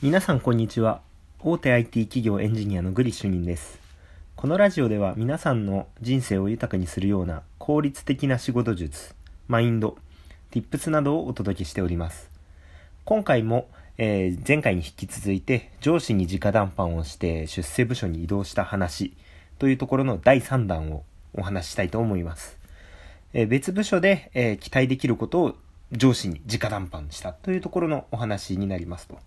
皆さんこんにちは。大手 IT 企業エンジニアのグリ主任です。このラジオでは皆さんの人生を豊かにするような効率的な仕事術マインド Tips などをお届けしております。今回も、えー、前回に引き続いて上司に直談判をして出世部署に移動した話というところの第3弾をお話ししたいと思います、えー、別部署で、えー、期待できることを上司に直談判したというところのお話になりますと。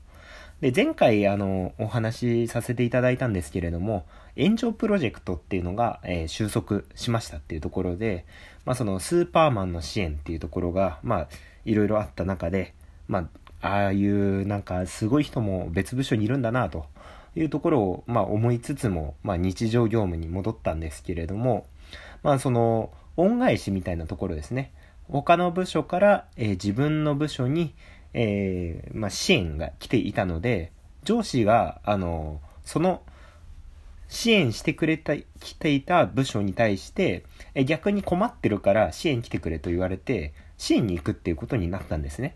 で、前回、あの、お話しさせていただいたんですけれども、炎上プロジェクトっていうのが、えー、収束しましたっていうところで、まあ、そのスーパーマンの支援っていうところが、まあ、いろいろあった中で、まあ、ああいうなんかすごい人も別部署にいるんだなというところを、まあ、思いつつも、まあ、日常業務に戻ったんですけれども、まあ、その、恩返しみたいなところですね。他の部署から、えー、自分の部署に、えー、まあ、支援が来ていたので、上司が、あの、その、支援してくれた、来ていた部署に対して、え逆に困ってるから支援来てくれと言われて、支援に行くっていうことになったんですね。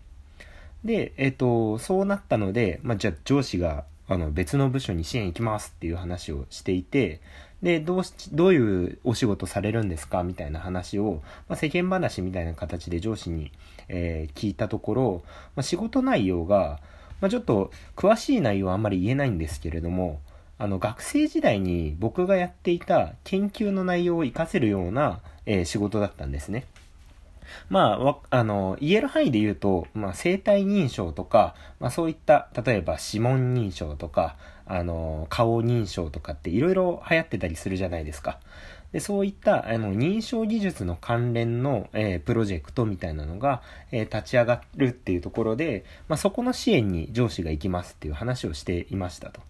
で、えっ、ー、と、そうなったので、まあ、じゃあ上司が、あの、別の部署に支援行きますっていう話をしていて、で、どうし、どういうお仕事されるんですか？みたいな話を、まあ、世間話みたいな形で上司に、えー、聞いたところ、まあ、仕事内容が、まあ、ちょっと詳しい内容はあんまり言えないんですけれども、あの、学生時代に僕がやっていた研究の内容を活かせるような、えー、仕事だったんですね。まあ、あの、言える範囲で言うと、まあ、生体認証とか、まあ、そういった、例えば指紋認証とか、あの、顔認証とかっていろいろ流行ってたりするじゃないですか。でそういったあの認証技術の関連の、えー、プロジェクトみたいなのが、えー、立ち上がるっていうところで、まあ、そこの支援に上司が行きますっていう話をしていましたと。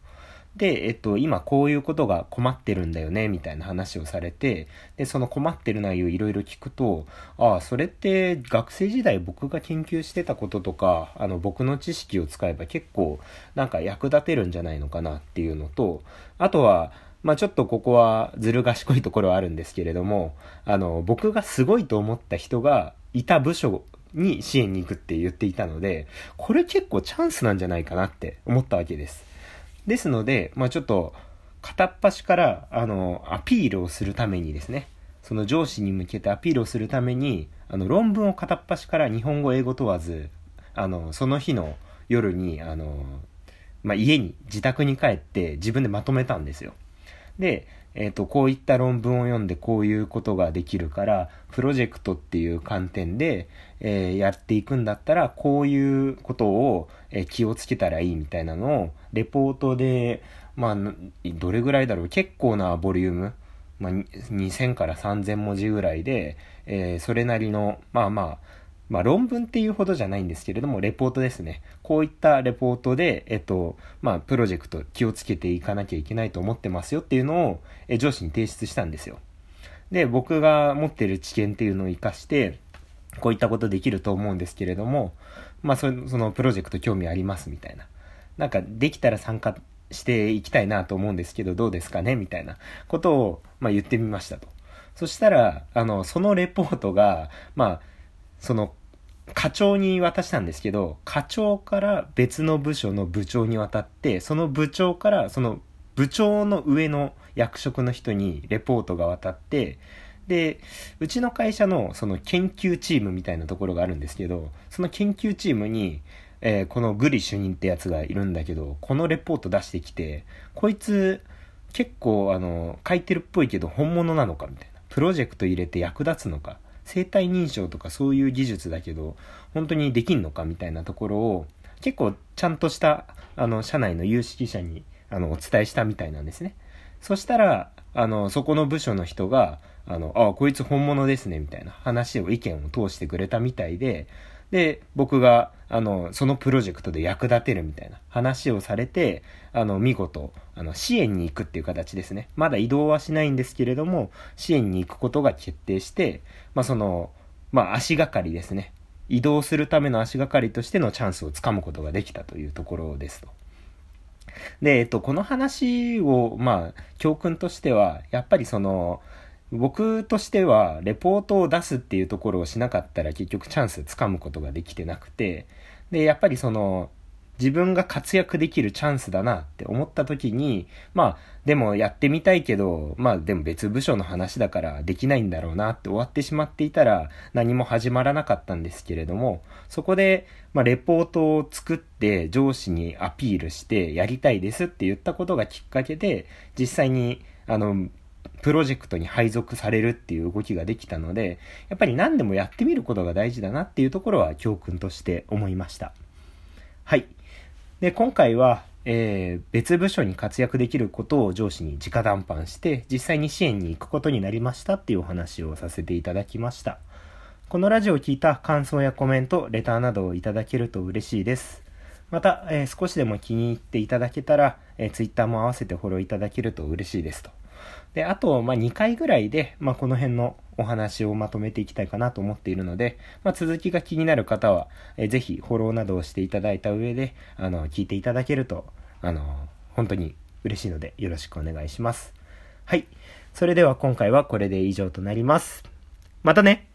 で、えっと、今こういうことが困ってるんだよね、みたいな話をされて、で、その困ってる内容いろいろ聞くと、ああ、それって学生時代僕が研究してたこととか、あの、僕の知識を使えば結構なんか役立てるんじゃないのかなっていうのと、あとは、まあちょっとここはずる賢いところはあるんですけれども、あの、僕がすごいと思った人がいた部署に支援に行くって言っていたので、これ結構チャンスなんじゃないかなって思ったわけです。ですので、まあちょっと、片っ端から、あの、アピールをするためにですね、その上司に向けてアピールをするために、あの、論文を片っ端から日本語、英語問わず、あの、その日の夜に、あの、まあ、家に、自宅に帰って自分でまとめたんですよ。で、えっ、ー、と、こういった論文を読んでこういうことができるから、プロジェクトっていう観点で、えー、やっていくんだったら、こういうことを、えー、気をつけたらいいみたいなのを、レポートで、まあ、どれぐらいだろう、結構なボリューム、まあ、2000から3000文字ぐらいで、え、それなりの、まあまあ、まあ論文っていうほどじゃないんですけれども、レポートですね。こういったレポートで、えっと、まあプロジェクト気をつけていかなきゃいけないと思ってますよっていうのを、え上司に提出したんですよ。で、僕が持ってる知見っていうのを活かして、こういったことできると思うんですけれども、まあそそのプロジェクト興味ありますみたいな。なんかできたら参加していきたいなと思うんですけど、どうですかね？みたいなことを、まあ言ってみましたと。そしたら、あの、そのレポートが、まあ、その、課長に渡したんですけど、課長から別の部署の部長に渡って、その部長からその部長の上の役職の人にレポートが渡って、で、うちの会社のその研究チームみたいなところがあるんですけど、その研究チームに、えー、このグリ主任ってやつがいるんだけど、このレポート出してきて、こいつ結構あの、書いてるっぽいけど本物なのかみたいな。プロジェクト入れて役立つのか。生体認証とかそういう技術だけど、本当にできんのかみたいなところを、結構ちゃんとした、あの、社内の有識者に、あの、お伝えしたみたいなんですね。そしたら、あの、そこの部署の人が、あの、あ、こいつ本物ですね、みたいな話を、意見を通してくれたみたいで、で、僕が、あの、そのプロジェクトで役立てるみたいな話をされて、あの、見事、あの、支援に行くっていう形ですね。まだ移動はしないんですけれども、支援に行くことが決定して、まあ、その、まあ、足がかりですね。移動するための足がかりとしてのチャンスをつかむことができたというところですと。で、えっと、この話を、まあ、教訓としては、やっぱりその、僕としては、レポートを出すっていうところをしなかったら結局チャンスつかむことができてなくて、で、やっぱりその、自分が活躍できるチャンスだなって思った時に、まあ、でもやってみたいけど、まあでも別部署の話だからできないんだろうなって終わってしまっていたら何も始まらなかったんですけれども、そこで、まあレポートを作って上司にアピールしてやりたいですって言ったことがきっかけで、実際に、あの、プロジェクトに配属されるっていう動きができたので、やっぱり何でもやってみることが大事だなっていうところは教訓として思いました。はい。で、今回は、えー、別部署に活躍できることを上司に直談判して、実際に支援に行くことになりましたっていうお話をさせていただきました。このラジオを聞いた感想やコメント、レターなどをいただけると嬉しいです。また、えー、少しでも気に入っていただけたら、えー、Twitter も合わせてフォローいただけると嬉しいですと。で、あと、まあ、2回ぐらいで、まあ、この辺のお話をまとめていきたいかなと思っているので、まあ、続きが気になる方は、えぜひフォローなどをしていただいた上で、あの、聞いていただけると、あの、本当に嬉しいのでよろしくお願いします。はい。それでは今回はこれで以上となります。またね